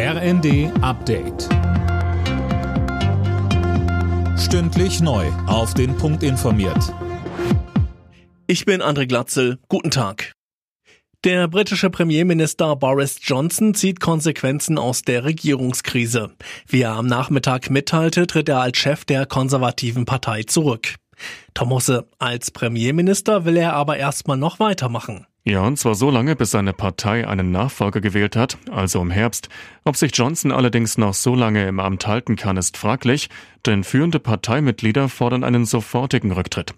RND Update. Stündlich neu. Auf den Punkt informiert. Ich bin André Glatzel. Guten Tag. Der britische Premierminister Boris Johnson zieht Konsequenzen aus der Regierungskrise. Wie er am Nachmittag mitteilte, tritt er als Chef der konservativen Partei zurück. Tom Husse, als Premierminister will er aber erstmal noch weitermachen. Ja, und zwar so lange, bis seine Partei einen Nachfolger gewählt hat, also im Herbst. Ob sich Johnson allerdings noch so lange im Amt halten kann, ist fraglich, denn führende Parteimitglieder fordern einen sofortigen Rücktritt.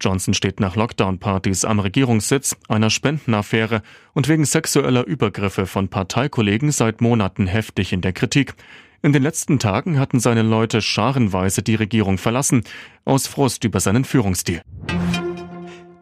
Johnson steht nach Lockdown-Partys am Regierungssitz, einer Spendenaffäre und wegen sexueller Übergriffe von Parteikollegen seit Monaten heftig in der Kritik. In den letzten Tagen hatten seine Leute scharenweise die Regierung verlassen, aus Frust über seinen Führungsstil.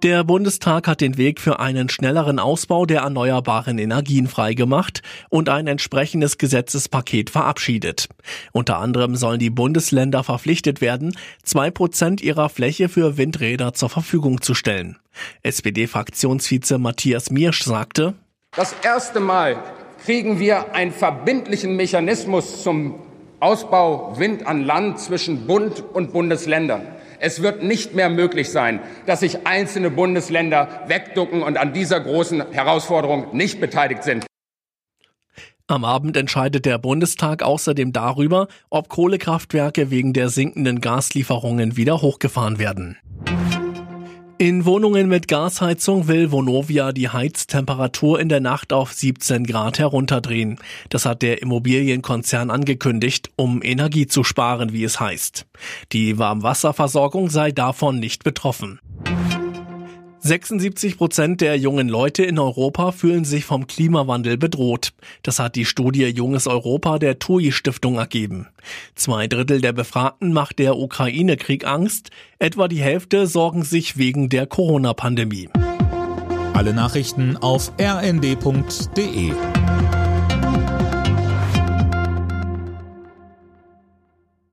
Der Bundestag hat den Weg für einen schnelleren Ausbau der erneuerbaren Energien freigemacht und ein entsprechendes Gesetzespaket verabschiedet. Unter anderem sollen die Bundesländer verpflichtet werden, zwei Prozent ihrer Fläche für Windräder zur Verfügung zu stellen. SPD-Fraktionsvize Matthias Miersch sagte, Das erste Mal kriegen wir einen verbindlichen Mechanismus zum Ausbau Wind an Land zwischen Bund und Bundesländern. Es wird nicht mehr möglich sein, dass sich einzelne Bundesländer wegducken und an dieser großen Herausforderung nicht beteiligt sind. Am Abend entscheidet der Bundestag außerdem darüber, ob Kohlekraftwerke wegen der sinkenden Gaslieferungen wieder hochgefahren werden. In Wohnungen mit Gasheizung will Vonovia die Heiztemperatur in der Nacht auf 17 Grad herunterdrehen. Das hat der Immobilienkonzern angekündigt, um Energie zu sparen, wie es heißt. Die Warmwasserversorgung sei davon nicht betroffen. 76 Prozent der jungen Leute in Europa fühlen sich vom Klimawandel bedroht. Das hat die Studie Junges Europa der TUI Stiftung ergeben. Zwei Drittel der Befragten macht der Ukraine-Krieg Angst. Etwa die Hälfte sorgen sich wegen der Corona-Pandemie. Alle Nachrichten auf rnd.de